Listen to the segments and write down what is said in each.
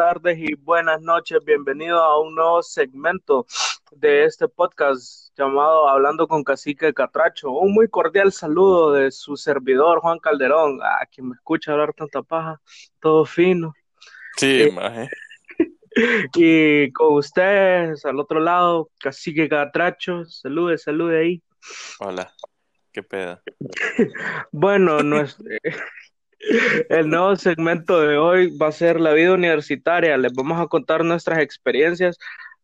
tardes y buenas noches. Bienvenido a un nuevo segmento de este podcast llamado Hablando con Cacique Catracho. Un muy cordial saludo de su servidor Juan Calderón, a quien me escucha hablar tanta paja, todo fino. Sí, Eh, maje. Y con ustedes, al otro lado, Cacique Catracho, salude, salude ahí. Hola. ¿Qué pedo? Bueno, nues- el nuevo segmento de hoy va a ser la vida universitaria. Les vamos a contar nuestras experiencias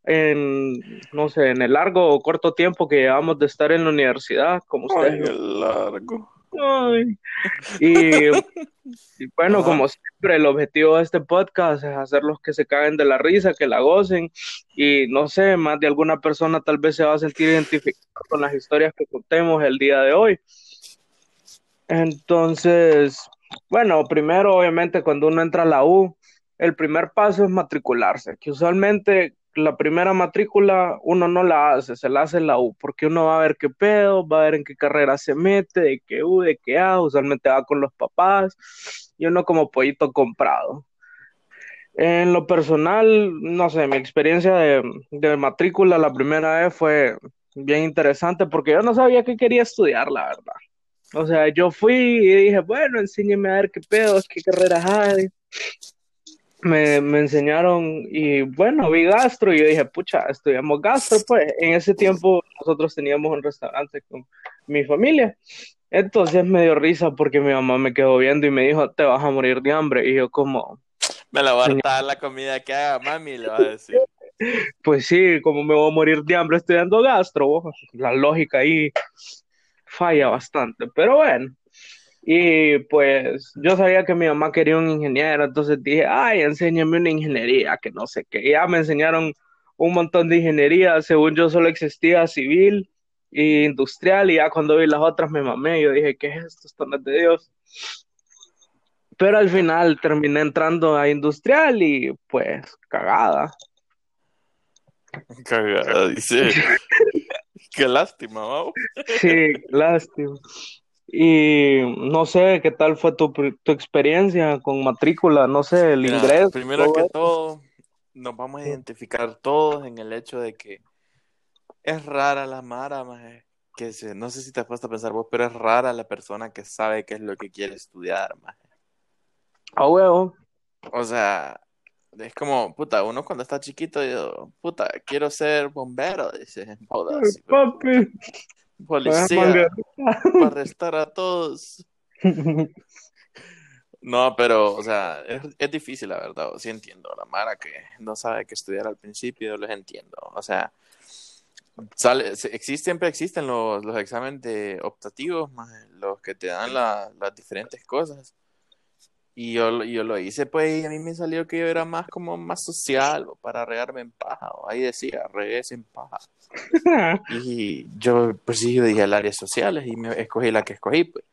en, no sé, en el largo o corto tiempo que llevamos de estar en la universidad, como Ay, ustedes. qué largo. Ay. Y, y bueno, Ajá. como siempre, el objetivo de este podcast es hacerlos que se caguen de la risa, que la gocen y no sé, más de alguna persona tal vez se va a sentir identificada con las historias que contemos el día de hoy. Entonces, bueno, primero, obviamente, cuando uno entra a la U, el primer paso es matricularse, que usualmente la primera matrícula uno no la hace, se la hace en la U, porque uno va a ver qué pedo, va a ver en qué carrera se mete, de qué U, de qué A, usualmente va con los papás y uno como pollito comprado. En lo personal, no sé, mi experiencia de, de matrícula la primera vez fue bien interesante porque yo no sabía qué quería estudiar, la verdad. O sea, yo fui y dije, bueno, enséñeme a ver qué pedo, qué carreras hay. Me, me enseñaron y bueno, vi gastro y yo dije, pucha, estudiamos gastro, pues. En ese tiempo nosotros teníamos un restaurante con mi familia. Entonces me dio risa porque mi mamá me quedó viendo y me dijo, te vas a morir de hambre. Y yo como, Me la voy a hartar la comida que haga mami, le va a decir. pues sí, como me voy a morir de hambre estudiando gastro, la lógica ahí falla bastante, pero bueno. Y pues yo sabía que mi mamá quería un ingeniero, entonces dije, ay, enséñame una ingeniería, que no sé qué. Ya me enseñaron un montón de ingeniería, según yo solo existía civil e industrial, y ya cuando vi las otras me mamé, yo dije, ¿qué es esto? Esto no es de Dios. Pero al final terminé entrando a industrial y pues cagada. Cagada, dice. Qué lástima, ¿no? Sí, lástima. Y no sé qué tal fue tu, tu experiencia con matrícula, no sé, el Mira, ingreso. primero todo que eso. todo, nos vamos a identificar todos en el hecho de que es rara la Mara, maje, que se, no sé si te has puesto a pensar vos, pero es rara la persona que sabe qué es lo que quiere estudiar, maje. A huevo. O sea, es como, puta, uno cuando está chiquito, yo, puta, quiero ser bombero, dice, joda, Ay, pero papi, policía, para arrestar a todos. No, pero, o sea, es, es difícil, la verdad. Sí entiendo. La Mara que no sabe qué estudiar al principio, los entiendo. O sea, sale, existe, siempre existen los, los exámenes de optativos, más los que te dan la- las diferentes cosas. Y yo, yo lo hice, pues, y a mí me salió que yo era más como más social, o para regarme en paja. o ahí decía, regues en paja. Y yo, pues sí, yo dije al área sociales y me escogí la que escogí, pues.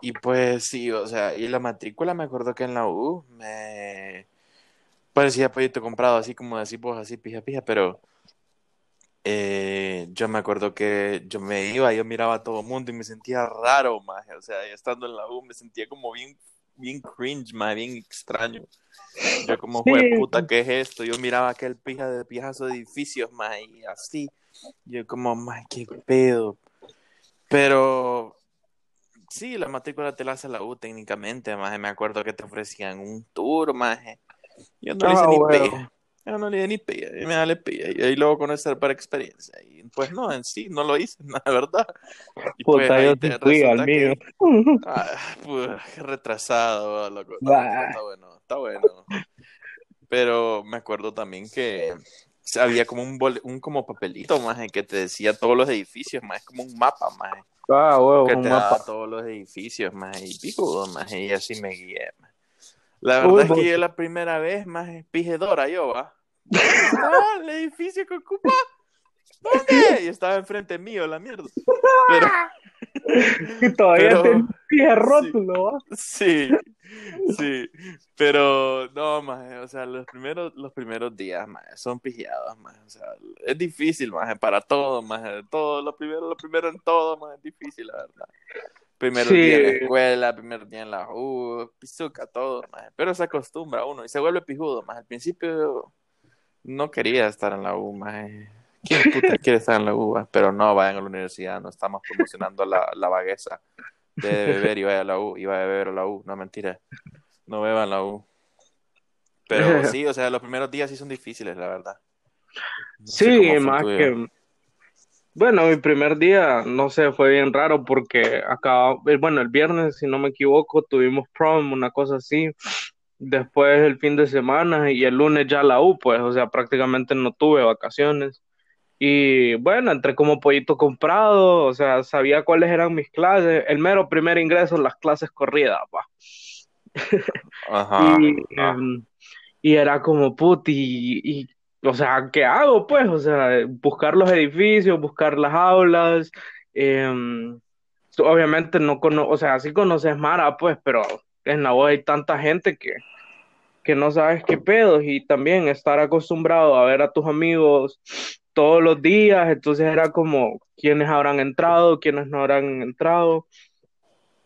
Y pues sí, o sea, y la matrícula me acuerdo que en la U me parecía pollito comprado, así como decís vos, así pija pija, pero eh, yo me acuerdo que yo me iba, yo miraba a todo el mundo y me sentía raro, más, o sea, estando en la U me sentía como bien, bien cringe, más, bien extraño. Yo como, fue puta, ¿qué es esto? Yo miraba aquel pija de pijazo de edificios, más, y así. Yo como, más, qué pedo. Pero sí, la matrícula te la hace la U técnicamente, más. Me acuerdo que te ofrecían un tour, más. Yo no le hice Ah, ni bueno. Yo no le di ni pilla, y me dale pilla. Y ahí luego conocer para experiencia. Y pues no, en sí, no lo hice, la verdad. Y pues Puta, ahí yo te fui al mío. que Ah, pues, retrasado, loco. Bah. está bueno, está bueno. Pero me acuerdo también que había como un, bol- un como papelito, más que te decía todos los edificios, más como un mapa, más Ah, que un te daba mapa. todos los edificios, más y pico, más y así me guié, maje. La Uy, verdad es vos- que yo la primera vez, más pijedora yo, va. Ah, el edificio que ocupa. ¿Dónde? Y estaba enfrente mío, la mierda. Pero, Y todavía Pero- tenía rótulo. Sí, sí, pero no, más, o sea, los primeros, los primeros días, más, son pijeados, más, o sea, es difícil, más, para todo, más, todo, lo primero, lo primero en todo, más, es difícil, la verdad. Primer Sí. día en la escuela, primer día en la U, pizuca, todo, maje. Pero se acostumbra uno y se vuelve pijudo, más. Al principio no quería estar en la U, maje. ¿Quién puta quiere estar en la U? Pero no, vayan a la universidad, no estamos promocionando la, la vagueza de beber y vaya a la U, y vaya a beber a la U, no mentira, no beban la U. Pero sí, o sea, los primeros días sí son difíciles, la verdad. No Sí, más tuyo. que, bueno, mi primer día, no sé, fue bien raro porque acá, eh, bueno, el viernes, si no me equivoco, tuvimos prom, una cosa así. Después el fin de semana y el lunes ya la U, pues, o sea, prácticamente no tuve vacaciones. Y bueno, entré como pollito comprado, o sea, sabía cuáles eran mis clases. El mero primer ingreso, las clases corridas, pa. Ajá, Y, ah, em, y era como, puti, y, y, o sea, ¿qué hago? Pues, o sea, buscar los edificios, buscar las aulas. em, obviamente no cono, o sea, sí conoces Mara, pues, pero en la U hay tanta gente que, que no sabes qué pedos y también estar acostumbrado a ver a tus amigos todos los días, entonces era como quiénes habrán entrado, quiénes no habrán entrado.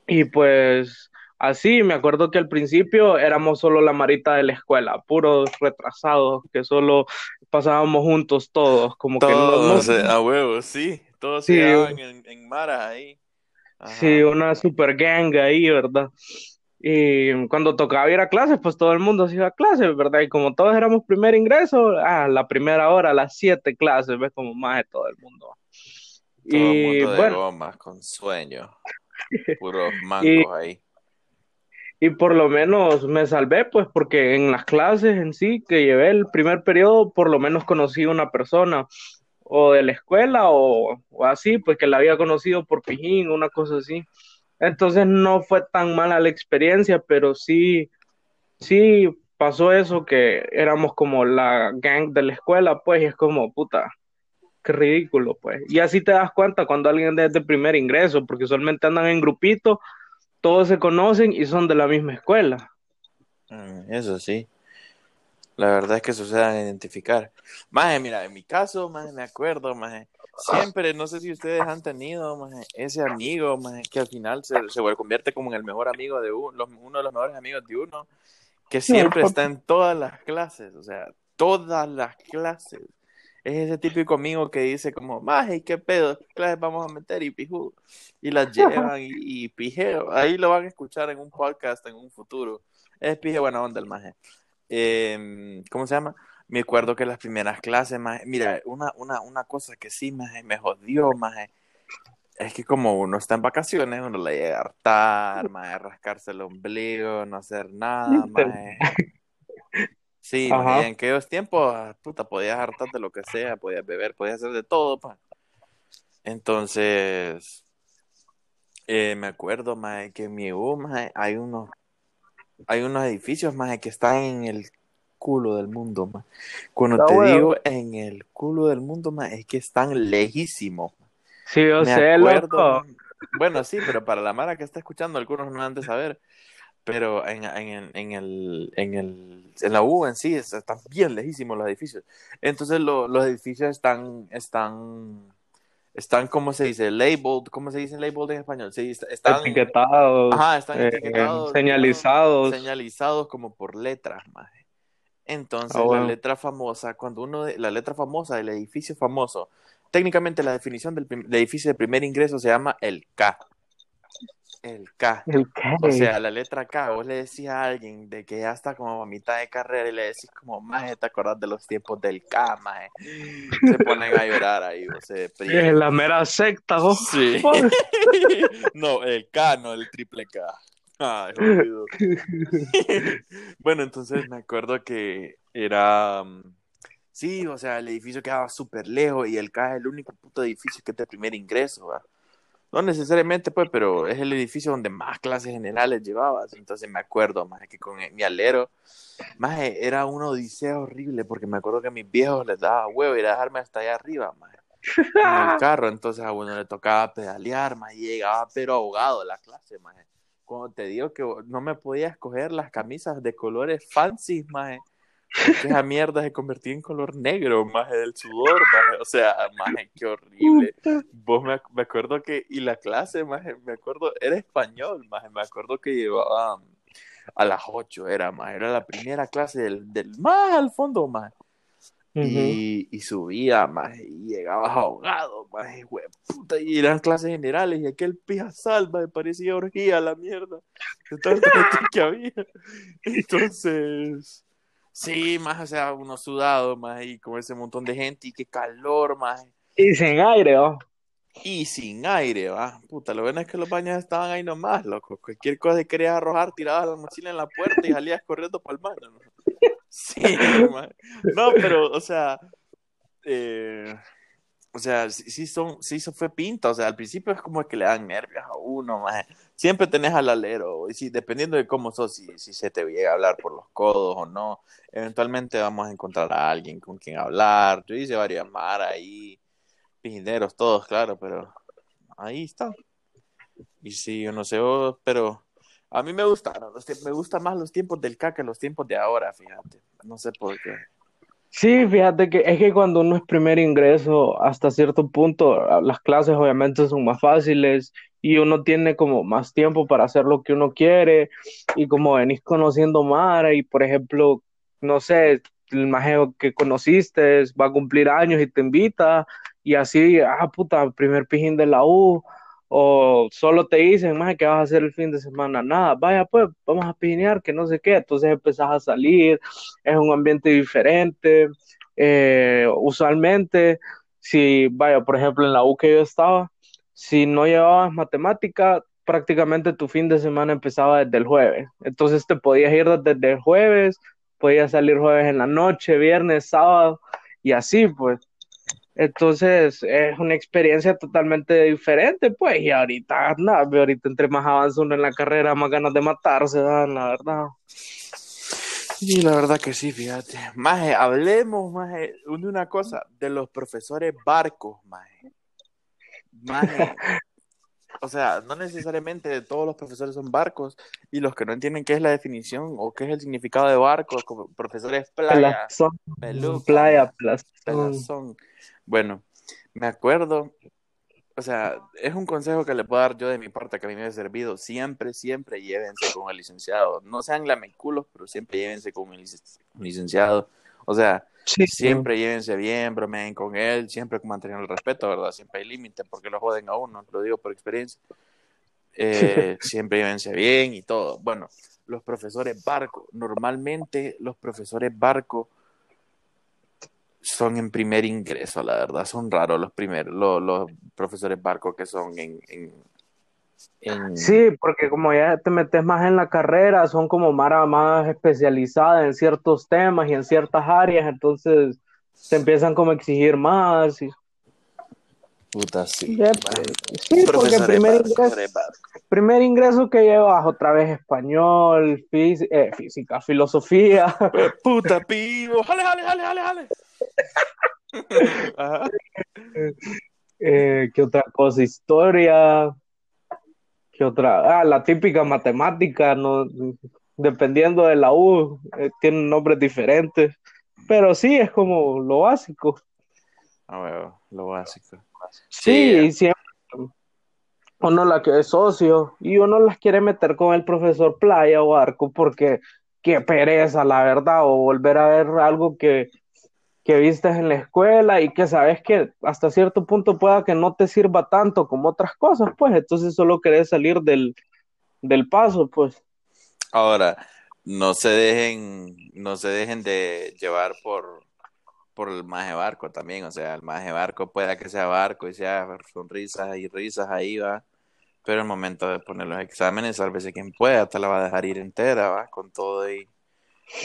Y pues así, me acuerdo que al principio éramos solo la marita de la escuela, puros retrasados, que solo pasábamos juntos todos, como que no, eh, a huevo, sí, todos sí, en, en Mara ahí. sí, una super gang ahí, ¿verdad? Y cuando tocaba ir a clases, pues todo el mundo se iba a clases, ¿verdad? Y como todos éramos primer ingreso, ah, la primera hora, las siete clases, ves como más de todo el mundo. Todo el Y mundo de bueno, gomas, con sueño, puros y, mangos ahí. y por lo menos me salvé, pues porque en las clases en sí que llevé el primer periodo, por lo menos conocí una persona o de la escuela o, o así, pues que la había conocido por Pijín, una cosa así. Entonces no fue tan mala la experiencia, pero sí, sí pasó eso que éramos como la gang de la escuela, pues, y es como, puta, qué ridículo, pues. Y así te das cuenta cuando alguien es de primer ingreso, porque usualmente andan en grupitos, todos se conocen y son de la misma escuela. Mm, Eso sí, la verdad es que sucedan identificar. Maje, mira, en mi caso, maje, me acuerdo, maje, siempre, no sé si ustedes han tenido, maje, ese amigo, maje, que al final se, se convierte como en el mejor amigo de uno, uno de los mejores amigos de uno, que siempre está en todas las clases, o sea, todas las clases. Es ese típico amigo que dice como, maje, ¿qué pedo? ¿Qué clases vamos a meter? Y pijú. Y las llevan y, y pijeo. Ahí lo van a escuchar en un podcast en un futuro. Es pije buena onda el maje. Eh, ¿cómo se llama? Me acuerdo que las primeras clases, maje, mira, una, una, una cosa que sí, maje, me jodió, maje, es que como uno está en vacaciones, uno le llega a hartar, maje, rascarse el ombligo, no hacer nada, maje. Sí, maje, en aquellos tiempos, ah, puta, podías hartar de lo que sea, podías beber, podías hacer de todo, pa. Entonces, eh, me acuerdo, maje, que en mi U, maje, hay unos, hay unos edificios, maje, que están en el culo del mundo, maje. Cuando Está te bueno. digo en el culo del mundo, maje, es que están lejísimos. Sí, yo Me sé, acuerdo, loco. Bueno, sí, pero para la Mara que está escuchando, algunos no han de saber, pero en, en, en, el, en, el, en la U en sí es- están bien lejísimos los edificios. Entonces lo- los edificios están, están, están, ¿cómo se dice? Labeled, ¿cómo se dice labeled en español? Sí, est- están, Etiquetados, ajá, están eh, etiquetados, señalizados. señalizados como por letras, maje. Entonces, Ah, la letra famosa, cuando uno, de- la letra famosa del edificio famoso, técnicamente la definición del, edificio de primer ingreso se llama el K. El K. ¿El O qué? sea, la letra K, vos le decís a alguien de que ya está como a mitad de carrera y le decís como, maje, ¿te acordás de los tiempos del K, maje? Se ponen a llorar ahí, o se Es la mera secta, ¿no? Sí. No, el K, no el triple K. Ay, jodido. Bueno, entonces me acuerdo que era... mm, Sí, o sea, el edificio quedaba súper lejos y el K es el único puto edificio que es de primer ingreso, ¿va? No necesariamente, pues, pero es el edificio donde más clases generales llevabas. Entonces me acuerdo, más que con mi alero, más era una odisea horrible, porque me acuerdo que a mis viejos les daba huevo ir a dejarme hasta allá arriba, más en el carro. Entonces a uno le tocaba pedalear, más y llegaba pero ahogado a la clase, más Cuando te digo que no me podía escoger las camisas de colores fancy, más que esa mierda se convertía en color negro, más del sudor, maje. O sea, más qué horrible. Vos me, me, acuerdo que, y la clase, más me acuerdo, era español, más me acuerdo que llevaba a las 8, era más, era la primera clase del, del más al fondo, más y, y, subía, más, y llegabas ahogado, puta, y eran clases generales, y aquel pija salva me parecía orgía la mierda, de gente que había. Entonces, sí, más, o sea, uno sudado, más, y con ese montón de gente, y qué calor, más. Y sin aire, ¿oh? Y sin aire, va. Puta, lo bueno es que los baños estaban ahí nomás, loco. Cualquier cosa que querías arrojar, tirabas la mochila en la puerta y salías corriendo para el baño. ¿no? Sí, no, pero, o sea, eh, o sea, sí, son, sí fue pinta, o sea, al principio es como que le dan nervios a uno, más. siempre tenés al alero, y si, dependiendo de cómo sos, si, si se te llega a hablar por los codos o no, eventualmente vamos a encontrar a alguien con quien hablar, yo hice varias mar ahí, pijineros todos, claro, pero ahí está. Y sí, yo no sé vos, pero a mí me gustaron, me gustan más los tiempos del K que los tiempos de ahora, fíjate. No sé por qué. Sí, fíjate que es que cuando uno es primer ingreso, hasta cierto punto, las clases obviamente son más fáciles y uno tiene como más tiempo para hacer lo que uno quiere y como venís conociendo Mara y por ejemplo, no sé, el majeo que conociste va a cumplir años y te invita y así, ah, puta, primer pijín de la U o solo te dicen, más que vas a hacer el fin de semana? Nada, vaya pues, vamos a pinear, que no sé qué, entonces empezás a salir, es un ambiente diferente, eh, usualmente, si, vaya, por ejemplo, en la U que yo estaba, si no llevabas matemática, prácticamente tu fin de semana empezaba desde el jueves, entonces te podías ir desde el jueves, podías salir jueves en la noche, viernes, sábado, y así, pues. Entonces es una experiencia totalmente diferente, pues, y ahorita, nada, ahorita entre más avanza uno en la carrera, más ganas de matarse, la verdad. Sí, la verdad que sí, fíjate. Maje, hablemos, maje, de una cosa, de los profesores barcos, maje. Maje. o sea, no necesariamente todos los profesores son barcos, y los que no entienden qué es la definición o qué es el significado de barcos, como profesores playa, playa, plazón. Bueno, me acuerdo, o sea, es un consejo que le puedo dar yo de mi parte que a mí me ha servido. Siempre, siempre llévense con el licenciado. No sean lameculos, pero siempre llévense con el licenciado. O sea, siempre llévense bien, bromeen con él, siempre manteniendo el respeto, ¿verdad? Siempre hay límite porque lo joden a uno, lo digo por experiencia. Eh, siempre llévense bien y todo. Bueno, los profesores barco, normalmente los profesores barco son en primer ingreso, la verdad, son raros los primeros, los, profesores barcos que son en, en, Sí, porque como ya te metes más en la carrera, son como más, más especializadas en ciertos temas y en ciertas áreas, entonces te empiezan como a exigir más. Y... Puta, sí. sí, porque primer ingreso, primer ingreso que llevas otra vez español, eh, física, filosofía. Puta, pivo, jale, jale, jale, jale, jale. Eh, ¿Qué otra cosa? Historia. ¿Qué otra? Ah, la típica matemática, ¿no? Dependiendo de la U, eh, tienen nombres diferentes. Pero sí, es como lo básico. Ah, lo básico. Sí, siempre uno la que es socio y uno las quiere meter con el profesor Playa o Arco porque qué pereza, la verdad, o volver a ver algo que que vistes en la escuela y que sabes que hasta cierto punto pueda que no te sirva tanto como otras cosas, pues entonces solo querés salir del, del paso, pues. Ahora, no se dejen, no se dejen de llevar por, por el maje barco también, o sea, el maje barco pueda que sea barco y sea sonrisas y risas ahí va, pero el momento de poner los exámenes, sálvese quien pueda, te la va a dejar ir entera, va, con todo y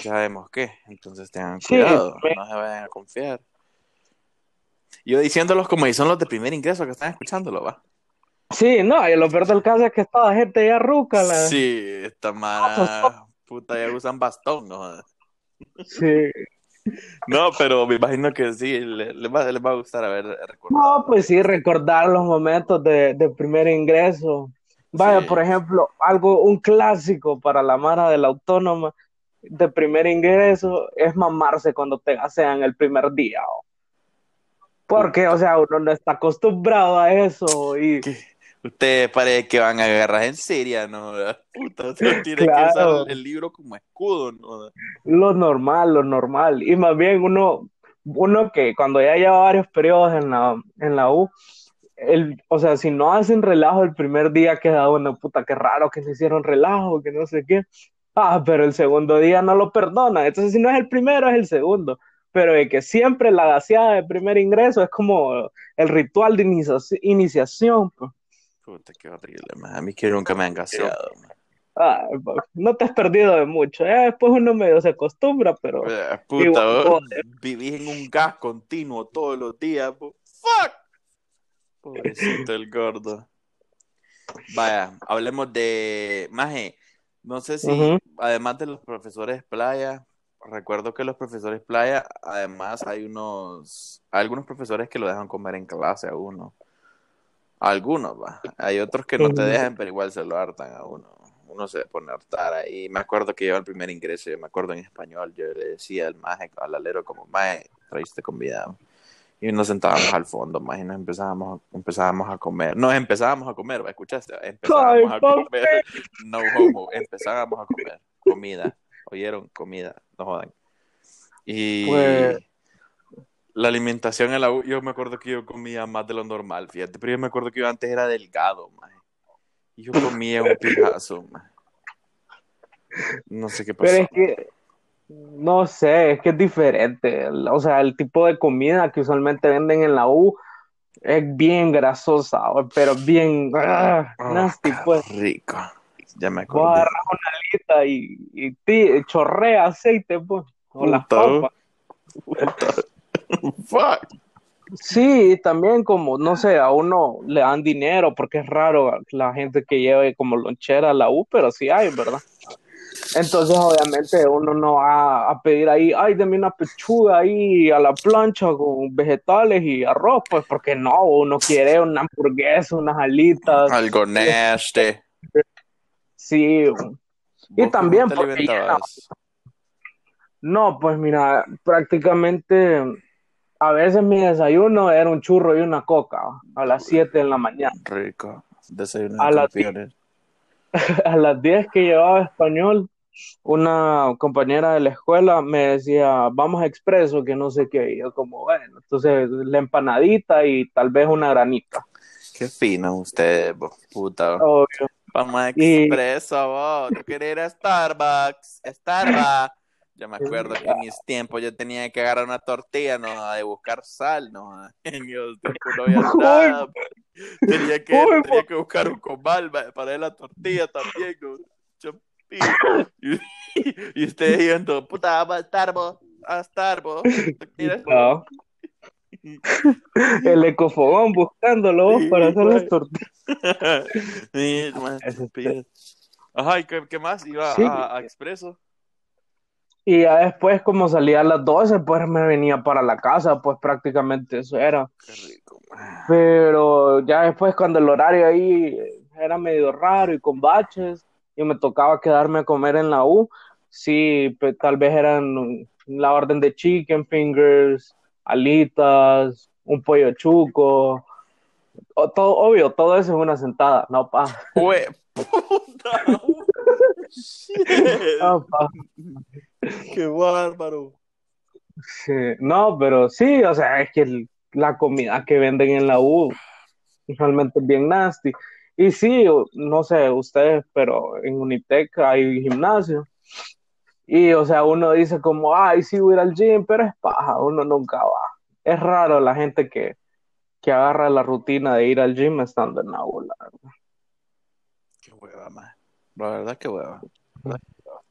ya sabemos qué, entonces tengan cuidado, no se vayan a confiar. Yo diciéndolos como si son los de primer ingreso que están escuchándolo, va. Sí, no, y lo peor del caso es que esta gente ya ruca. La... Sí, esta mara, puta, ya usan bastón, ¿no? Sí. No, pero me imagino que sí, les le va, va, a gustar a ver recordar. No, pues sí, recordar los momentos de, de primer ingreso. Vaya, por ejemplo, algo, un clásico para la Mara de la Autónoma de primer ingreso es mamarse cuando te gasean el primer día. ¿o? Porque, o sea, uno no está acostumbrado a eso y... ¿Qué? Ustedes parece que van a agarrar en Siria, ¿no? Puta, uno tiene que usar el libro como escudo, ¿no? Lo normal, lo normal. Y más bien uno, uno que cuando ya lleva varios periodos en la, en la U, el, o sea, si no hacen relajo el primer día queda uno, puta, qué raro que se hicieron relajo, que no sé qué. Ah, pero el segundo día no lo perdonan. Entonces, si no es el primero, es el segundo. Pero de que siempre la gaseada de primer ingreso es como el ritual de inicia- iniciación. pues. Puta, qué horrible, man. A mí que nunca me han gaseado, man. Ah, no te has perdido de mucho. Ya después uno medio se acostumbra, pero Eh, Puta, Igual, vos vivís en un gas continuo todos los días, po. Fuck. Pobrecito el gordo. Vaya, hablemos de Maje. No sé si, además de los profesores playa, recuerdo que los profesores playa, además hay unos, hay algunos profesores que lo dejan comer en clase a uno. Algunos, va. Hay otros que no te dejan, pero igual se lo hartan a uno. Uno se pone a hartar ahí. Me acuerdo que yo al primer ingreso, yo me acuerdo en español, yo le decía al maje, al alero, como, maje, traíste comida. Y nos sentábamos al fondo, maje, y nos empezábamos, empezábamos a comer. Nos empezábamos a comer. ¿escuchaste? Empezábamos a comer. No homo, empezábamos a comer. Comida. ¿Oyeron? Comida. No jodan. Y Pues- la alimentación en la U, yo me acuerdo que yo comía más de lo normal, fíjate, pero yo me acuerdo que yo antes era delgado, maje. Y yo comía un pijazo. No sé qué pasó. Pero es que, no sé, es que es diferente. O sea, el tipo de comida que usualmente venden en la U es bien grasosa, pero bien ah, Oh, nasty, pues. rico. Ya me agarras una alita y, y ti- chorrea aceite, pues, o las papas. Fuck. Sí, también como, no sé, a uno le dan dinero porque es raro la gente que lleve como lonchera a la U, pero sí hay, ¿verdad? Entonces, obviamente, uno no va a pedir ahí, ay, deme una pechuga ahí a la plancha con vegetales y arroz, pues porque no, uno quiere una hamburguesa, unas alitas, Algo nasty. sí. Y ¿Vos también porque? No, pues mira, prácticamente a veces mi desayuno era un churro y una coca a las 7 de la mañana. Rico. Desayuno A de las campeones. A las 10 que llevaba español, una compañera de la escuela me decía, vamos a expreso, que no sé qué. Y yo como, bueno, entonces la empanadita y tal vez una granita. Qué fino ustedes, puta. Obvio. Vamos a Y- expreso, vos. Yo quería ir a Starbucks. Starbucks. Yo me acuerdo que en mis tiempos yo tenía que agarrar una tortilla, no, de buscar sal, no. En mis tiempos no había nada. Tenía que, tenía que buscar un comal para la tortilla también, no. Chapín. Y, y ustedes yendo, puta, vamos a. Mira, No. El ecofogón buscándolo Sí, para hacer las tortillas. Sí. Ajá, ¿y qué, qué más? ¿Iba Sí. a, a Expreso? Y ya después, como salía a las 12, pues me venía para la casa, pues prácticamente eso era. Qué rico, man. Pero ya después cuando el horario ahí era medio raro y con baches y me tocaba quedarme a comer en la U, sí, pues, tal vez eran la orden de chicken fingers, alitas, un pollo chuco, o todo, obvio, todo eso es una sentada, no pa. Hue- puta. Shit. No, pa. Qué bárbaro. Sí, No, pero sí, o sea, es que el- la comida que venden en la U realmente es bien nasty. Y sí, no sé ustedes, pero en Unitec hay gimnasio. Y, o sea, uno dice como, ay, sí voy a ir al gym, pero es paja, uno nunca va. Es raro la gente que, que agarra la rutina de ir al gym estando en la U, la verdad. Qué hueva, man. La verdad, qué hueva.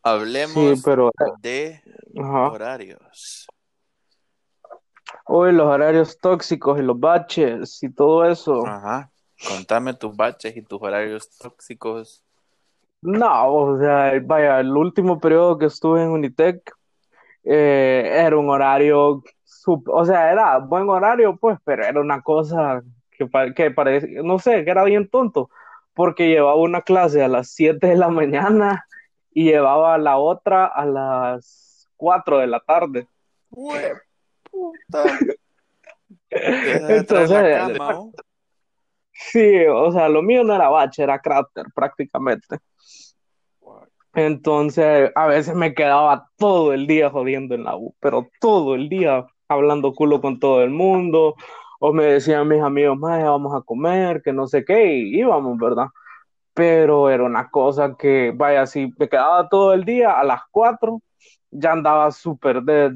Hablemos Sí, pero, de ajá. horarios. Uy, los horarios tóxicos y los baches y todo eso. Ajá. Contame tus baches y tus horarios tóxicos. No, o sea, vaya, el último periodo que estuve en Unitec eh, era un horario, sup- o sea, era buen horario, pues, pero era una cosa que, que parecía, no sé, que era bien tonto, porque llevaba una clase a las 7 de la mañana y llevaba la otra a las 4 de la tarde. Puta. Entonces, la cama, sí, o sea, lo mío no era bache, era cráter prácticamente. Entonces, a veces me quedaba todo el día jodiendo en la U, pero todo el día hablando culo con todo el mundo, o me decían mis amigos, más vamos a comer, que no sé qué, y íbamos, ¿verdad? Pero era una cosa que, vaya, si me quedaba todo el día, a las 4 ya andaba súper dead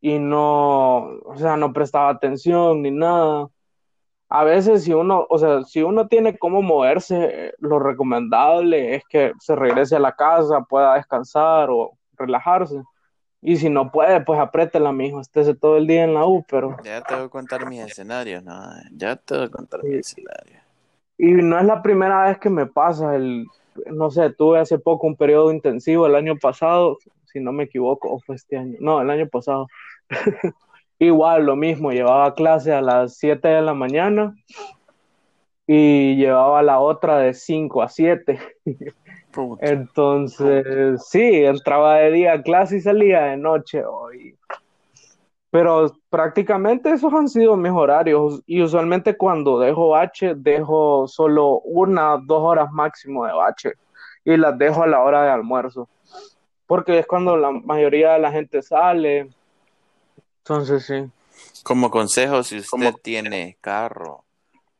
y no, o sea, no prestaba atención ni nada. A veces si uno, o sea, si uno tiene cómo moverse, lo recomendable es que se regrese a la casa, pueda descansar o relajarse. Y si no puede, pues apriétela, mijo, estése todo el día en la U, pero... Ya te voy a contar mis escenarios, ¿no? Ya te voy a contar mis escenarios. Y no es la primera vez que me pasa el... No sé, tuve hace poco un periodo intensivo el año pasado, si no me equivoco, o fue este año. No, el año pasado. Igual, lo mismo, llevaba clase a las 7 de la mañana y llevaba la otra de 5 a 7. Entonces, sí, entraba de día a clase y salía de noche hoy. Pero prácticamente esos han sido mis horarios. Y usualmente cuando dejo bache, dejo solo una, dos horas máximo de bache. Y las dejo a la hora de almuerzo. Porque es cuando la mayoría de la gente sale. Entonces, sí. Como consejo, si usted tiene carro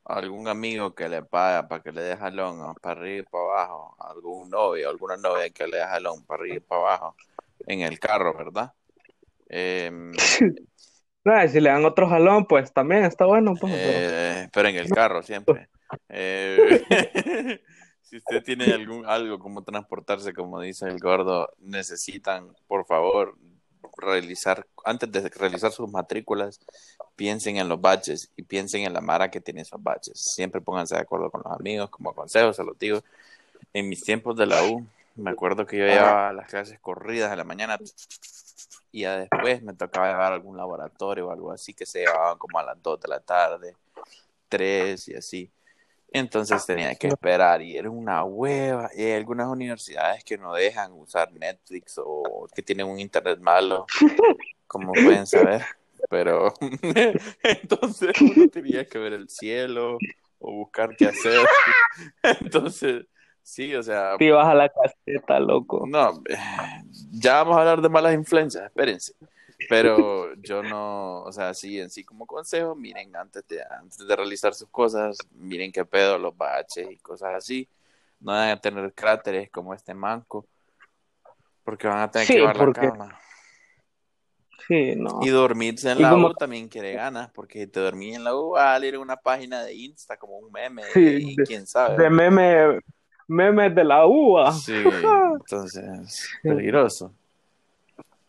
algún amigo que le paga para que le deje jalón para arriba y para abajo, algún novio, alguna novia que le deje jalón para arriba y para abajo en el carro, ¿verdad? Em, no, si le dan otro jalón, pues también está bueno. Pues, eh, pero... en el carro siempre. Eh, si usted tiene algún algo como transportarse, como dice el gordo, necesitan, por favor, realizar, antes de realizar sus matrículas, piensen en los baches y piensen en la mara que tiene esos baches. Siempre pónganse de acuerdo con los amigos, como consejos, se los digo. En mis tiempos de la U, me acuerdo que yo llevaba las clases corridas de la mañana y ya después me tocaba llevar algún laboratorio o algo así que se llevaban como a las 2 de la tarde, 3 y así. Entonces tenía que esperar y era una hueva. Y hay algunas universidades que no dejan usar Netflix o que tienen un internet malo, como pueden saber. Pero entonces uno tenía que ver el cielo o buscar qué hacer. Entonces, sí, o sea. Te ibas a la caseta, loco. No, ya vamos a hablar de malas influencias, espérense. Pero yo no, o sea, sí, en sí como consejo, miren antes de, antes de realizar sus cosas, miren qué pedo los baches y cosas así. No van a tener cráteres como este manco, porque van a tener que llevar la cama. Sí, no. Y dormirse en la U también quiere ganas, porque te dormí en la U, va a leer una página de Insta como un meme, y quién sabe. De meme, memes de la U. Sí, entonces, peligroso.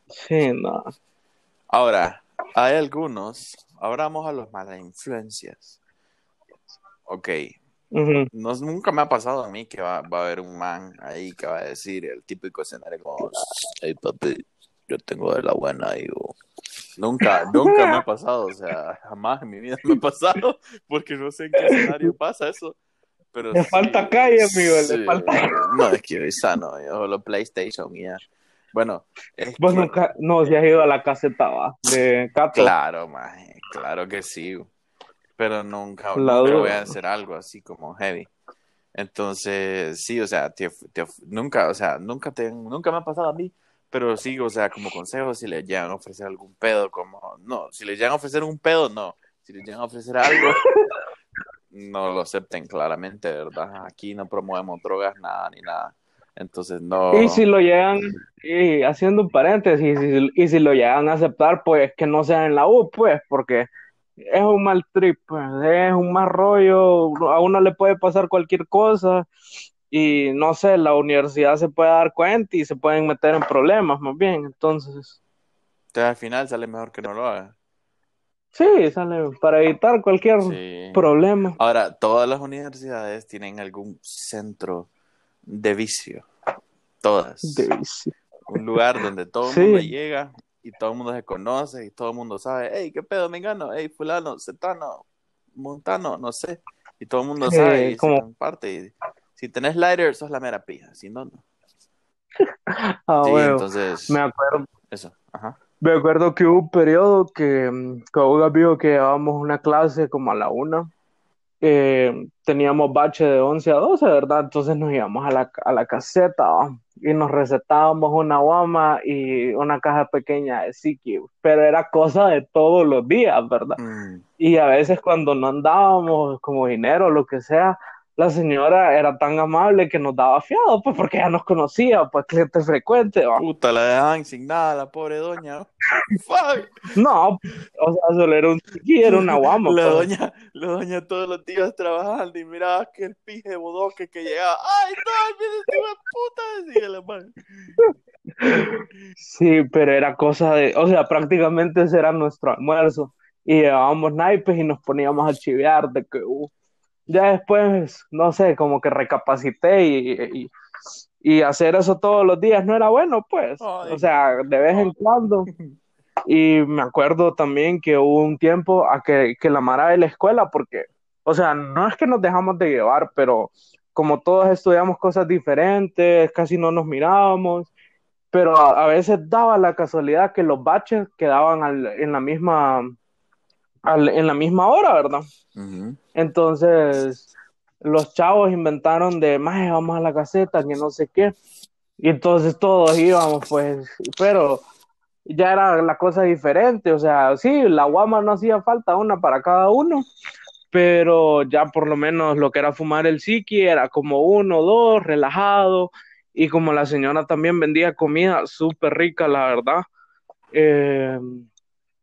Sí, no. Ahora, hay algunos, ahora vamos a los malas influencias. Ok. no, nunca me ha pasado a mí que va, va, a haber un man ahí que va a decir el típico escenario como, hey papi, yo tengo de la buena y Nunca, nunca me ha pasado, o sea, jamás en mi vida me ha pasado, porque no sé en qué escenario pasa eso. Pero le falta calle, amigo, le falta. No, es que es sano, yo solo PlayStation y ya. Bueno, vos nunca, no, si has ido a la caseta ¿va? de Cato. Claro, maje, claro que sí, pero nunca, voy a hacer algo así como heavy. Entonces, sí, o sea, nunca, o sea, nunca te, nunca me ha pasado a mí, pero sí, o sea, como consejo, si le llegan a ofrecer algún pedo, como, no, si le llegan a ofrecer un pedo, no, si le llegan a ofrecer algo, no lo acepten claramente, ¿verdad? Aquí no promovemos drogas, nada, ni nada. Entonces no. Y si lo llegan, y haciendo un paréntesis, y si, lo llegan a aceptar, pues que no sea en la U, pues, porque es un mal trip, pues, es un mal rollo, a uno le puede pasar cualquier cosa, y no sé, la universidad se puede dar cuenta y se pueden meter en problemas, más bien, entonces. Entonces al final sale mejor que no lo haga. Sí, sale para evitar cualquier problema. Ahora, todas las universidades tienen algún centro de vicio. Todas. De vicio. Un lugar donde todo el mundo llega y todo el mundo se conoce y todo el mundo sabe, hey, ¿qué pedo, me gano? Hey, fulano, setano, montano, no sé. Y todo el mundo sabe y como... parte. si tenés lighter, sos la mera pija, si no, no. Ah, Sí, entonces, Me acuerdo, eso, ajá. me acuerdo que hubo un periodo que mm, con un amigo que llevábamos una clase como a la una, eh, teníamos bache de 11 a 12, ¿verdad? Entonces nos íbamos a la, a la caseta ¿va? y nos recetábamos una guama y una caja pequeña de Siki, pero era cosa de todos los días, ¿verdad? Mm, Y a veces cuando no andábamos como dinero o lo que sea, la señora era tan amable que nos daba fiado, pues porque ya nos conocía, pues cliente frecuente, ¿va? Puta, la dejaban sin nada, la pobre doña. ¿no? Fuck. No, o sea, solo era un Siki, era una guama, La pues. doña, la doña todos los días trabajando y miraba que el pije bodoque que llegaba. ¡Ay, no! ¡Mira este puta! Decía la madre. Sí, pero era cosa de, o sea, prácticamente ese era nuestro almuerzo. Y llevábamos naipes y nos poníamos a chivear de que, uh, ya después, no sé, como que recapacité y, y, y hacer eso todos los días no era bueno, pues. Ay. O sea, de vez en cuando. Y me acuerdo también que hubo un tiempo a que, que la Mara de la escuela, porque, o sea, no es que nos dejamos de llevar, pero como todos estudiamos cosas diferentes, casi no nos mirábamos, pero a, a veces daba la casualidad que los baches quedaban al- en la misma, al- en la misma hora, ¿verdad? Entonces, los chavos inventaron de, más vamos a la caseta, que no sé qué. Y entonces todos íbamos, pues, pero ya era la cosa diferente. O sea, sí, la guama no hacía falta una para cada uno, pero ya por lo menos lo que era fumar el Siki era como uno, dos, relajado. Y como la señora también vendía comida súper rica, la verdad. eh,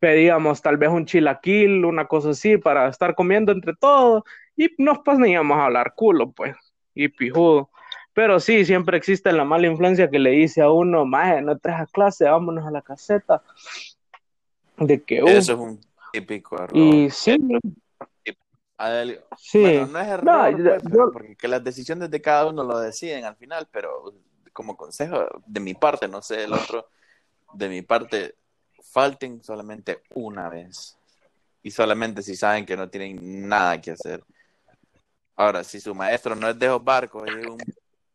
pedíamos tal vez un chilaquil, una cosa así, para estar comiendo entre todos y nos poníamos a hablar culo, pues, y pijudo. Pero sí, siempre existe la mala influencia que le dice a uno, maje, no traes a clase, vámonos a la caseta. De que, uh, Eso es un típico error. y sí, sí. Bueno, no es error, No, yo- pues, yo- porque que las decisiones de cada uno lo deciden al final, pero como consejo de mi parte, no sé, el otro, de mi parte, falten solamente una vez. Y solamente si saben que no tienen nada que hacer. Ahora, si su maestro no es de esos barcos, es un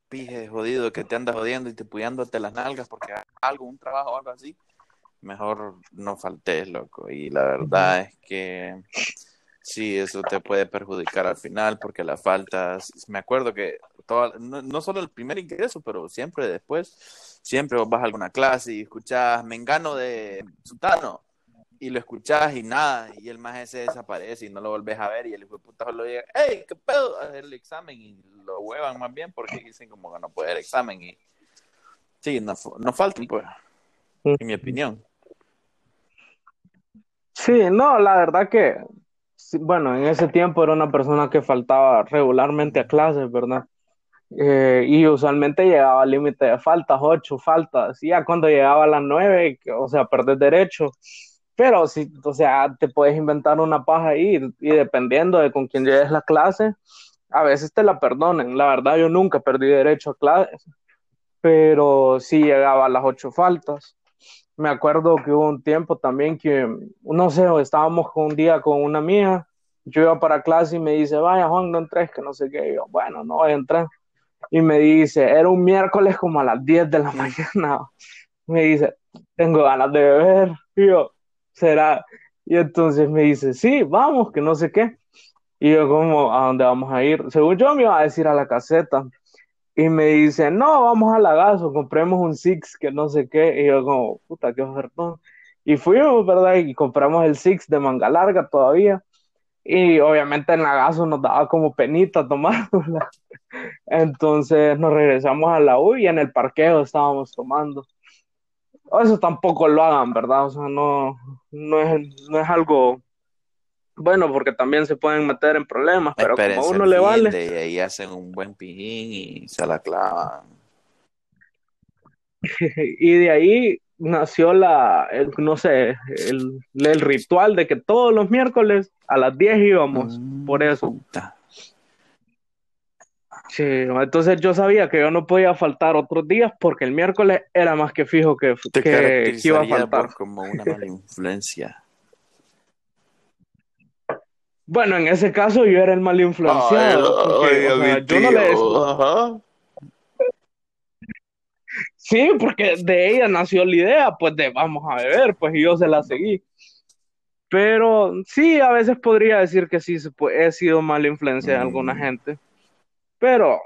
pije jodido que te anda jodiendo y te puyándote las nalgas porque algo, un trabajo o algo así, mejor no faltes, loco. Y la verdad es que sí, eso te puede perjudicar al final porque la falta, me acuerdo que toda, no, no solo el primer ingreso, pero siempre después, siempre vos vas a alguna clase y escuchás Mengano de Sutano y lo escuchás y nada, y el más se desaparece y no lo volvés a ver y el hijo de puta solo llega, hey, qué pedo, a hacer el examen y lo huevan más bien porque dicen como que no puede el examen y sí, no, no faltan pues, en mi opinión. Sí, no, la verdad que, bueno, en ese tiempo era una persona que faltaba regularmente a clases, ¿verdad? Eh, y usualmente llegaba al límite de faltas, ocho faltas, y ya cuando llegaba a las nueve, o sea, perdés derecho. Pero sí, o sea, te puedes inventar una paja ahí y dependiendo de con quién lleves la clase, a veces te la perdonen. La verdad, yo nunca perdí derecho a clases, pero sí llegaba a las ocho faltas. Me acuerdo que hubo un tiempo también que, no sé, estábamos un día con una mía, yo iba para clase y me dice, vaya Juan, no entres, que no sé qué. Y yo, bueno, no voy a entrar. Y me dice, era un miércoles como a las 10 de la mañana. Me dice, tengo ganas de beber. Y yo, ¿será? Y entonces me dice, sí, vamos, que no sé qué. Y yo, como, ¿a dónde vamos a ir? Según yo me iba a decir a la caseta. Y me dice, no, vamos a Lagazo, compremos un Six, que no sé qué. Y yo como, puta, qué ofertón. Y fuimos, ¿verdad? Y compramos el Six de manga larga todavía. Y obviamente en Lagazo nos daba como penita tomárnosla. Entonces nos regresamos a la U y en el parqueo estábamos tomando. Eso tampoco lo hagan, ¿verdad? O sea, no, no es, no es algo bueno porque también se pueden meter en problemas, pero Espérense como a uno el le vale. y ahí hacen un buen pijín y se la clavan. Y de ahí nació la, el- no sé, el, el ritual de que todos los miércoles a las 10 íbamos, Mm, por eso. puta. Sí, entonces yo sabía que yo no podía faltar otros días porque el miércoles era más que fijo que, Te que, que iba a faltar. como una mala influencia. Bueno, en ese caso yo era el mal influenciado, porque, o sea, yo no le decía, Ajá. Sí, porque de ella nació la idea, pues de vamos a beber, pues y yo se la seguí. Pero sí, a veces podría decir que sí, he sido mala influencia de alguna Mm. gente, pero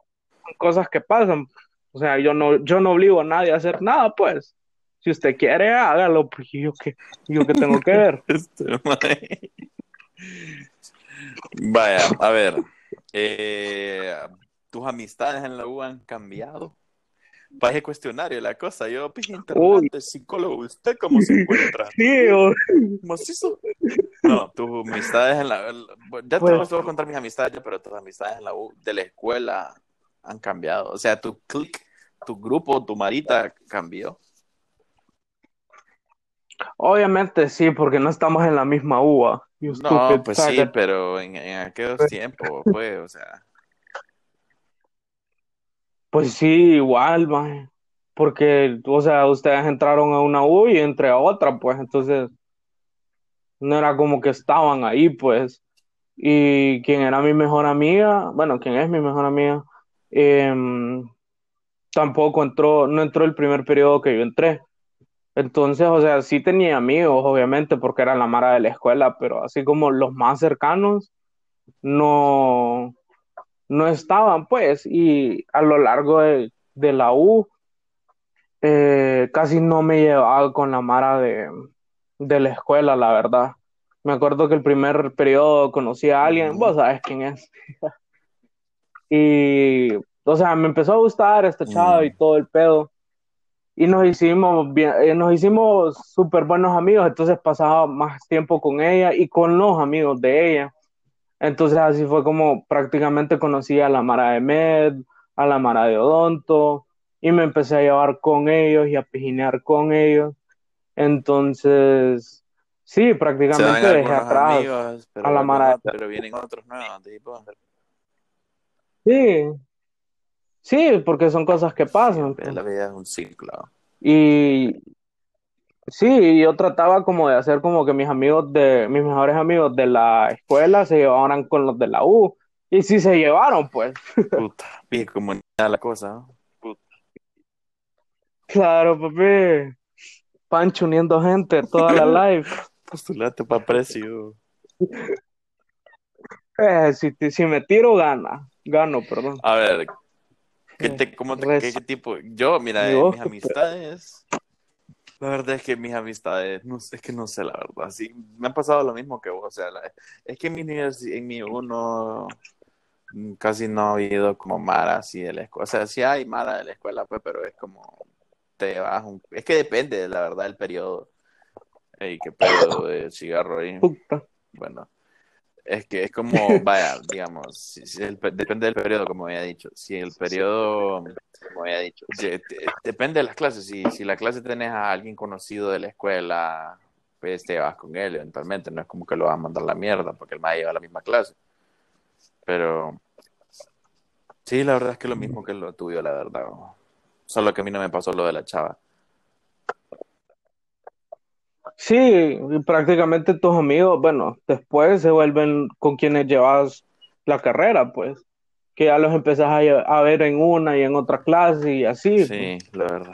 son cosas que pasan. O sea, yo no, yo no obligo a nadie a hacer nada, pues. Si usted quiere, hágalo, pues yo qué, yo qué tengo que ver. Este. Vaya, a ver. eh, ¿Tus amistades en la U han cambiado? Paje cuestionario la cosa. Yo, pije interrogante, psicólogo, ¿usted cómo se encuentra? Sí, o- ¿Macizo? No, tus amistades en la... Ya te Pues- voy a contar mis amistades, pero tus amistades en la U, de la escuela han cambiado. O sea, tu click, tu grupo, tu marita cambió. obviamente sí, porque no estamos en la misma uva. No, pues sí, pero en, en aquellos tiempos, pues, o sea... Pues sí, igual. Porque, o sea, ustedes entraron a una U y entré a otra, pues, entonces no era como que estaban ahí, pues. Y quien era mi mejor amiga, bueno, quien es mi mejor amiga, em, tampoco entró, no entró el primer periodo que yo entré. Entonces, o sea, sí tenía amigos, obviamente, porque era la mara de la escuela, pero así como los más cercanos, no, no estaban, pues, y a lo largo de, de la U, eh, casi no me llevaba con la Mara de, de la escuela, la verdad. Me acuerdo que el primer periodo conocí a alguien, vos sabes quién es. Y, o sea, me empezó a gustar esta chava Mm. y todo el pedo. Y nos hicimos bien, eh, nos hicimos súper buenos amigos, entonces pasaba más tiempo con ella y con los amigos de ella. Entonces así fue como prácticamente conocí a la Mara de Med, a la Mara de Odonto, y me empecé a llevar con ellos y a pijinear con ellos. Entonces, sí, prácticamente dejé atrás. amigos, pero, a la mara- ot- pero vienen otros nuevos, tipo. Sí, sí, porque son cosas que pasan. Siempre la vida es un ciclo. Y sí, yo trataba como de hacer como que mis amigos de, mis mejores amigos de la escuela se llevaran con los de la U. Y sí se llevaron, pues. Puta, bien comunidad la cosa, ¿no? Claro, papi. Pancho uniendo gente toda la live. Postulate para precio. Eh, si, si me tiro, gana. Gano, perdón. A ver, ¿qué, te, cómo te- qué, qué tipo? Yo, mira, eh, mis amistades. La verdad es que mis amistades, no es que no sé la verdad. Sí, me han pasado lo mismo que vos. O sea, la- es que en mi, en mi uno casi no ha habido como Mara así de la escuela. O sea, sí hay Mara de la escuela, pues, pero es como te vas un... Es que depende, la verdad, del periodo. Ey, qué pedo de cigarro ahí. Puta. Bueno, es que es como, vaya, digamos, si- si el pe- depende del periodo, como había dicho. Si el periodo, como había dicho, de- de- depende de las clases. Si, si la clase tenés a alguien conocido de la escuela, pues te vas con él eventualmente. No es como que lo vas a mandar a la mierda porque el maestro lleva la misma clase. Pero sí, la verdad es que lo mismo que lo tuyo, la verdad. Solo que a mí no me pasó lo de la chava. Sí, prácticamente tus amigos, bueno, después se vuelven con quienes llevas la carrera, pues. Que ya los empezás a, a ver en una y en otra clase y así. pues. Sí, la verdad.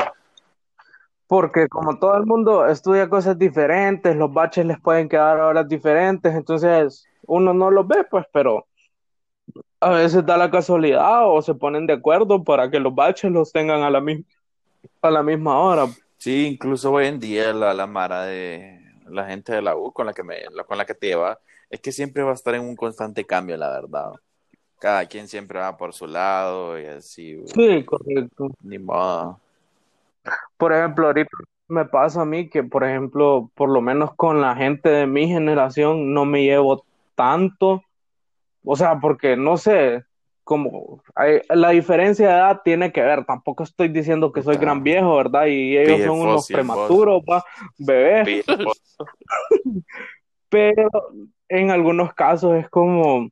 Porque como todo el mundo estudia cosas diferentes, los baches les pueden quedar horas diferentes, entonces uno no los ve, pues, pero a veces da la casualidad o se ponen de acuerdo para que los baches los tengan a la, mi- a la misma hora. Sí, incluso hoy en día la, la mara de la gente de la U con la que me, la- con la que te lleva, es que siempre va a estar en un constante cambio, la verdad. Cada quien siempre va por su lado y así, Sí, correcto. ni modo. Por ejemplo, ahorita me pasa a mí que, por ejemplo, por lo menos con la gente de mi generación no me llevo tanto, o sea, porque no sé, como hay- la diferencia de edad tiene que ver, tampoco estoy diciendo que soy gran viejo, ¿verdad? Y ellos son unos prematuros, va, bebés, pero en algunos casos es como,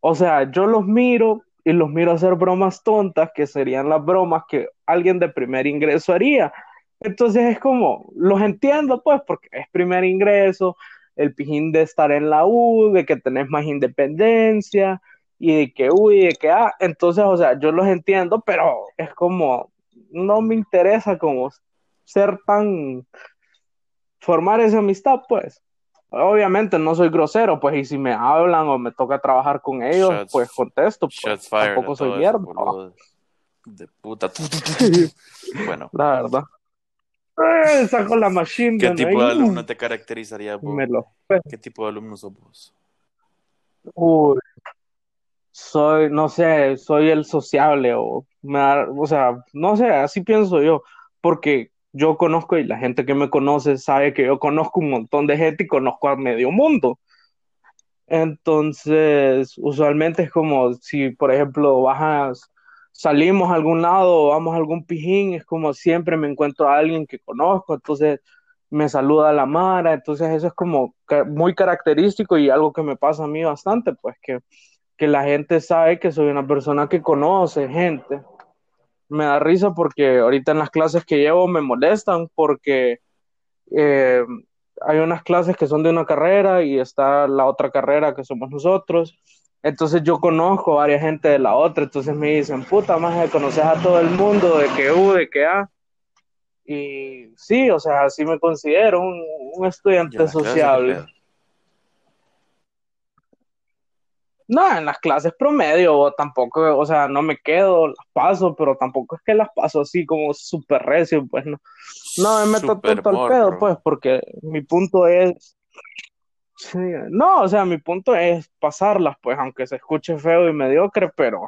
o sea, yo los miro y los miro hacer bromas tontas, que serían las bromas que alguien de primer ingreso haría. Entonces es como, los entiendo pues, porque es primer ingreso, el pijín de estar en la U, de que tenés más independencia y de que, uy, de que, ah, entonces, o sea, yo los entiendo, pero es como, no me interesa como ser tan, formar esa amistad, pues. Obviamente no soy grosero, pues, y si me hablan o me toca trabajar con ellos, pues contesto. Pues, tampoco soy mierda. De puta. bueno. La verdad. Eh, saco la machine. ¿Qué tipo de alumno te caracterizaría vos? ¿Qué tipo de alumno sos vos? Uy, soy, no sé, soy el sociable o, me o sea, no sé, así pienso yo, porque yo conozco y la gente que me conoce sabe que yo conozco un montón de gente y conozco a medio mundo. Entonces, usualmente es como si, por ejemplo, bajas, salimos a algún lado vamos a algún pijín, es como siempre me encuentro a alguien que conozco, entonces me saluda la Mara, entonces eso es como muy característico y algo que me pasa a mí bastante, pues que, que la gente sabe que soy una persona que conoce gente me da risa porque ahorita en las clases que llevo me molestan porque eh, hay unas clases que son de una carrera y está la otra carrera que somos nosotros. Entonces yo conozco a varias gente de la otra, entonces me dicen, puta, más conoces a todo el mundo, de que U, de que A. Y sí, o sea, así me considero un, un estudiante sociable. No, en las clases promedio tampoco, o sea, no me quedo, las paso, pero tampoco es que las paso así como súper recio, pues no. No me meto tanto al pedo, pues, porque mi punto es. no, o sea, mi punto es pasarlas, pues, aunque se escuche feo y mediocre, pero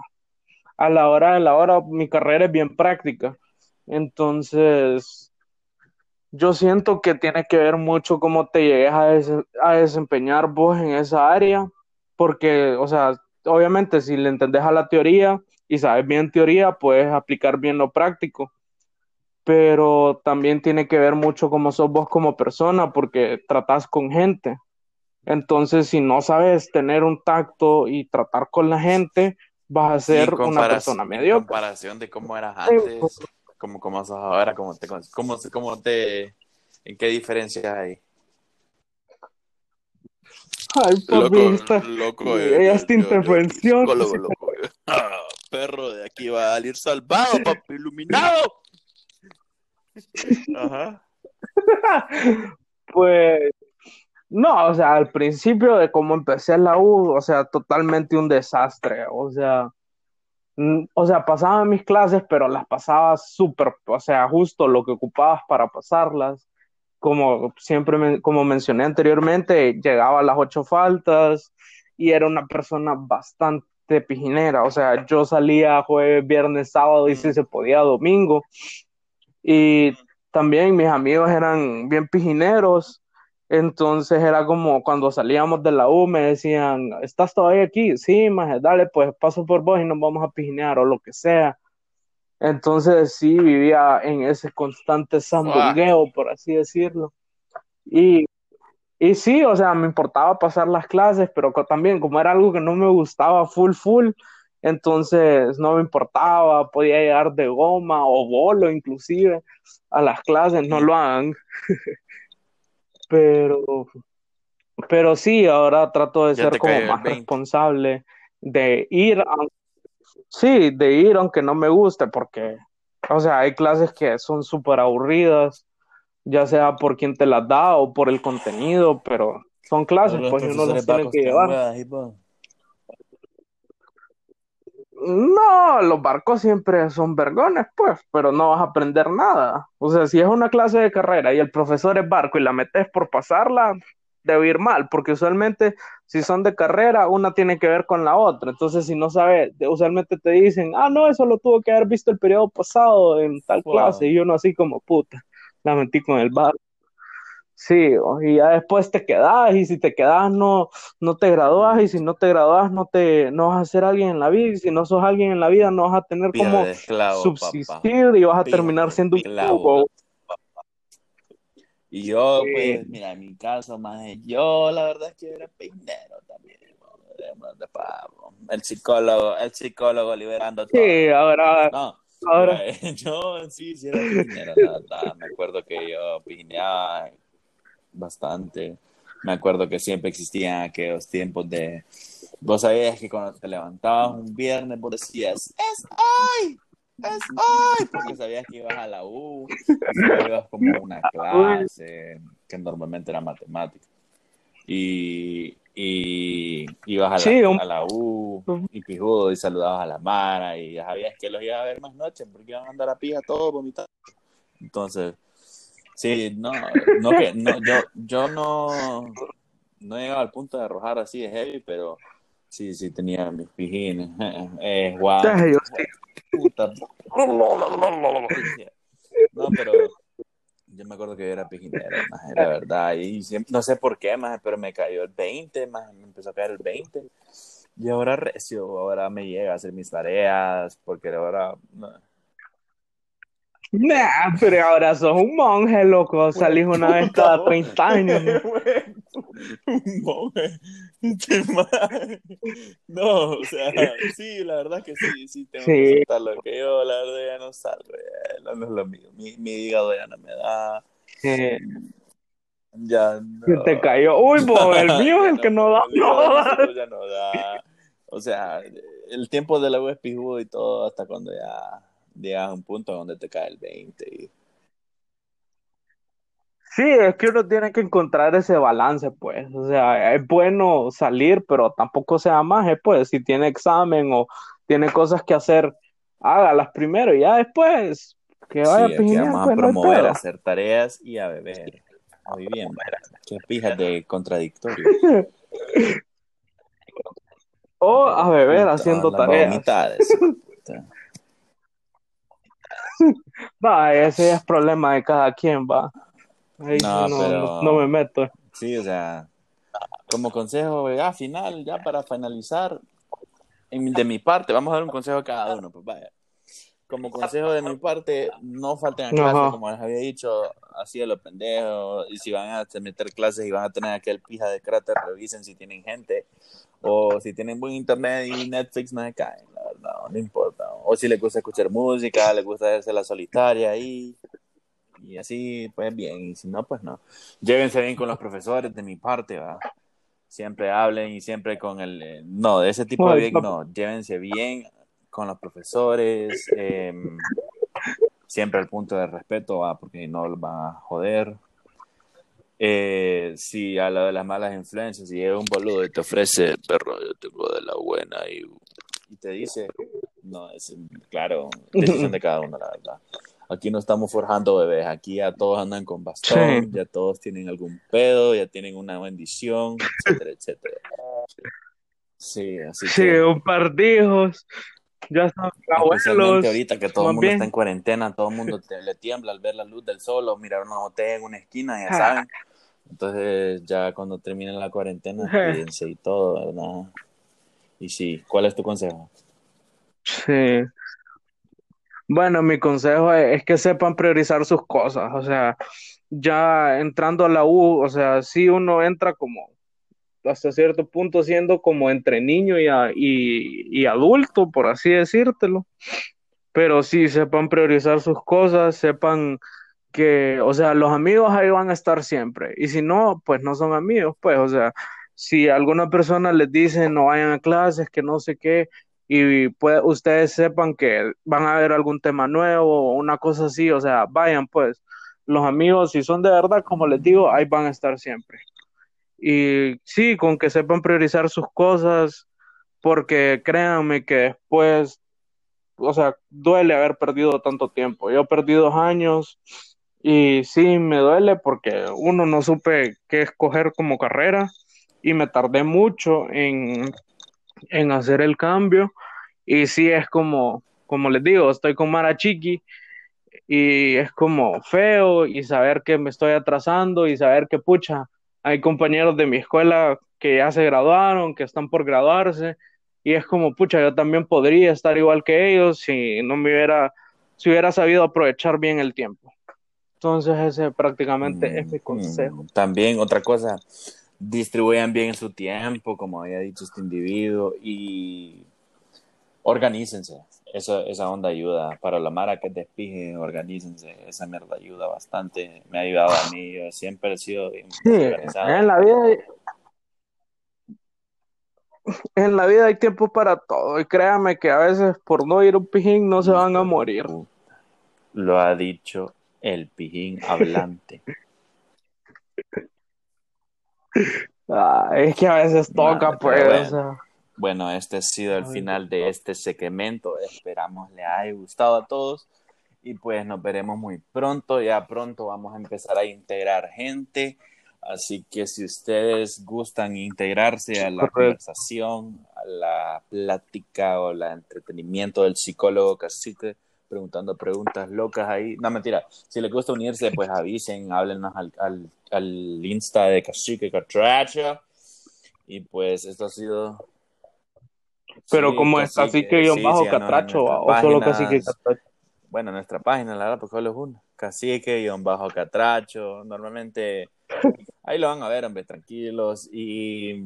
a la hora de la hora mi carrera es bien práctica. Entonces, yo siento que tiene que ver mucho cómo te llegues a, a desempeñar vos en esa área porque, o sea, obviamente si le entendés a la teoría y sabes bien teoría, puedes aplicar bien lo práctico, pero también tiene que ver mucho cómo sos vos como persona, porque tratás con gente. Entonces, si no sabes tener un tacto y tratar con la gente, vas a ser una persona mediocre. comparación de cómo eras antes, cómo, cómo sos ahora, cómo te, cómo, cómo te, ¿en qué diferencia hay? Ay, papi, loco, loco, eh, esta intervención. loco, loco, ah, perro, de aquí va a salir salvado, papi, iluminado. Ajá. pues, no, o sea, al principio de cómo empecé la U, o sea, totalmente un desastre, o sea, o sea, pasaba mis clases, pero las pasaba súper, o sea, justo lo que ocupabas para pasarlas como siempre, como mencioné anteriormente, llegaba a las ocho faltas y era una persona bastante pijinera. O sea, yo salía jueves, viernes, sábado y si se podía domingo. Y también mis amigos eran bien pijineros. Entonces era como cuando salíamos de la U me decían, ¿estás todavía aquí? Sí, más dale, pues paso por vos y nos vamos a pijinear o lo que sea. Entonces sí vivía en ese constante zambulgueo, por así decirlo. Y, y sí, o sea, me importaba pasar las clases, pero también como era algo que no me gustaba full, full, entonces no me importaba, podía llegar de goma o bolo inclusive a las clases, no lo hagan. pero, pero sí, ahora trato de ser como más responsable, de ir, a Sí, de ir aunque no me guste, porque, o sea, hay clases que son súper aburridas, ya sea por quien te las da o por el contenido, pero son clases, pues uno las tiene que llevar. No, los barcos siempre son vergones, pues, pero no vas a aprender nada. O sea, si es una clase de carrera y el profesor es barco y la metes por pasarla, debe ir mal, porque usualmente si son de carrera, una tiene que ver con la otra. Entonces, si no sabes, usualmente te dicen, ah, no, eso lo tuvo que haber visto el periodo pasado en tal clase, y uno así como, puta, la metí con el bar. Sí, y ya después te quedas, y si te quedas no, no te gradúas, y si no te gradúas no te no vas a ser alguien en la vida, y si no sos alguien en la vida no vas a tener como subsistir y vas a terminar siendo un y yo, pues, mira, en mi caso, más yo, la verdad es que era peinero también. El psicólogo, el psicólogo liberando todo. Sí, ahora. No, ahora. Yo sí, sí era peinero, la verdad. Me acuerdo que yo pineaba bastante. Me acuerdo que siempre existían aquellos tiempos de. Vos sabías que cuando te levantabas un viernes, vos decías, ¡Es hoy! Es hoy, porque sabías que ibas a la U, y ibas como a una clase que normalmente era matemática. Y, y ibas a la, Sí, un- a la U y pijudo y saludabas a la Mara y ya sabías que los ibas a ver más noche porque iban a andar a pija todos vomitando. Entonces, sí, no, no que, no, yo, yo no, no he llegado al punto de arrojar así de heavy, pero sí, sí tenía mis pijines. Eh, guau. Puta. No, pero yo me acuerdo que yo era pijinero, más la verdad. Y siempre- no sé por qué, más, pero me cayó el 20, más, me empezó a caer el 20. Y ahora recio, ahora me llega a hacer mis tareas, porque ahora. no. Nah, pero ahora sos un monje, loco. Salís una vez cada 30 años. ¿no? No, o sea, sí, la verdad que sí, sí, tengo Sí. que aceptarlo. Que yo, la verdad, ya no salgo, ya, no, es lo mío. Mi, mi hígado ya no me da. Eh, Ya no. te cayó. Uy, bo, el mío es el que no da. No. ya no da. O sea, el tiempo de la web es pijudo y todo hasta cuando ya llegas a un punto donde te cae el 20. y- Sí, es que uno tiene que encontrar ese balance, pues. O sea, es bueno salir, pero tampoco sea más, pues. Si tiene examen o tiene cosas que hacer, hágalas primero y ya después que vaya Sí, a vamos a pues hay promover a hacer tareas y a beber. A vivir en Qué pijas de contradictorio. O a beber Puta, haciendo tareas. Va, ese es problema de cada quien, va. Ahí No, no, pero- no, no me meto. Sí, o sea, como consejo, ya final, ya para finalizar, en- de mi parte, vamos a dar un consejo a cada uno, pues vaya. Como consejo de mi parte, no falten a clases, Ajá. como les había dicho, así a los pendejos, y si van a meter clases y van a tener aquel pija de cráter, revisen si tienen gente, o si tienen buen internet y Netflix no se caen, la verdad, no importa. O si les gusta escuchar música, les gusta hacerse la solitaria ahí, y así, pues bien, y si no, pues no. Llévense bien con los profesores de mi parte, va. Siempre hablen y siempre con el... eh, No, de ese tipo de bien, no. Llévense bien con los profesores. eh, siempre al punto de respeto, va, porque no los van a joder. Eh, si a lo de las malas influencias, si llega un boludo y te ofrece, perro, yo tengo de la buena y, y te dice, no, es claro, decisión de cada uno, la verdad. Aquí no estamos forjando bebés, aquí ya todos andan con bastón, Sí. ya todos tienen algún pedo, ya tienen una bendición, etcétera, etcétera. Sí, así Sí, que un par de hijos. Ya están abuelos. ahorita que todo el mundo bien. está en cuarentena, todo el mundo te- le tiembla al ver la luz del sol o mirar una botella en una esquina, ya Ah. saben. Entonces, ya cuando termine la cuarentena, Ajá. cuídense y todo, ¿verdad? Y sí, ¿cuál es tu consejo? Sí. Bueno, mi consejo es, es que sepan priorizar sus cosas. O sea, ya entrando a la U, o sea, sí uno entra como hasta cierto punto siendo como entre niño y, a- y, y adulto, por así decírtelo. Pero sí, sepan priorizar sus cosas, sepan que, o sea, los amigos ahí van a estar siempre. Y si no, pues no son amigos, pues, o sea, si alguna persona les dice no vayan a clases, que no sé qué, y ustedes sepan que van a ver algún tema nuevo o una cosa así, o sea, vayan pues. Los amigos, si son de verdad, como les digo, ahí van a estar siempre. Y sí, con que sepan priorizar sus cosas, porque créanme que después, o sea, duele haber perdido tanto tiempo. Yo perdí dos años y sí, me duele porque uno no supe qué escoger como carrera y me tardé mucho en, en hacer el cambio. Y sí, es como, como les digo, estoy con Mara Chiqui y es como feo y saber que me estoy atrasando y saber que pucha, hay compañeros de mi escuela que ya se graduaron, que están por graduarse y es como pucha, yo también podría estar igual que ellos si no me hubiera, si hubiera sabido aprovechar bien el tiempo. Entonces ese prácticamente es mi Mm, consejo. mm, También otra cosa, distribuyan bien su tiempo, como había dicho este individuo, y organícense. Eso, esa onda ayuda. Para la Mara que despije, organícense. Esa mierda ayuda bastante. Me ha ayudado a mí. Yo siempre he sido bien Sí, en la vida en la vida hay tiempo para todo y créame que a veces por no ir un pijín no se van a morir. Lo ha dicho el pijín hablante. Ah, es que a veces toca, pues. Bueno. bueno, este ha sido el final de este segmento. Esperamos le haya gustado a todos. Y pues nos veremos muy pronto. Ya pronto vamos a empezar a integrar gente. Así que si ustedes gustan integrarse a la conversación, a la plática o al entretenimiento del psicólogo cacique, preguntando preguntas locas ahí. No, mentira. Si les gusta unirse, pues avisen, háblenos al, al, al Insta de Cacique Catracha. Y pues esto ha sido. Pero como es Cacique yo bajo Catracho o solo Cacique Catracho. Bueno, nuestra página, la verdad, porque solo es uno. Cacique bajo Catracho. Normalmente ahí lo van a ver, hombre, tranquilos. Y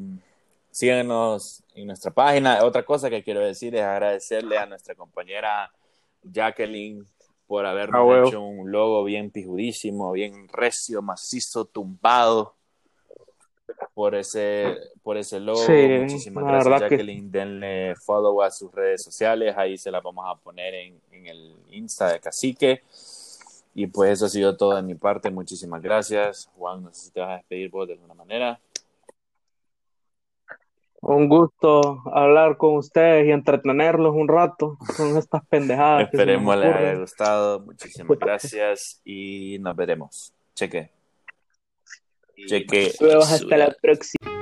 síganos en nuestra página. Otra cosa que quiero decir es agradecerle a nuestra compañera Jacqueline por habernos ah, hecho un logo bien pijudísimo, bien recio, macizo, tumbado. Por ese, por ese logo. Muchísimas gracias, Jacqueline. Denle follow a sus redes sociales. Ahí se las vamos a poner en, en el Insta de Cacique. Y pues eso ha sido todo de mi parte. Muchísimas gracias. Juan, no sé si te vas a despedir vos de alguna manera. Un gusto hablar con ustedes y entretenerlos un rato con estas pendejadas. Esperemos les haya gustado. Muchísimas gracias y nos veremos. Cheque. Cheque. Hasta la próxima.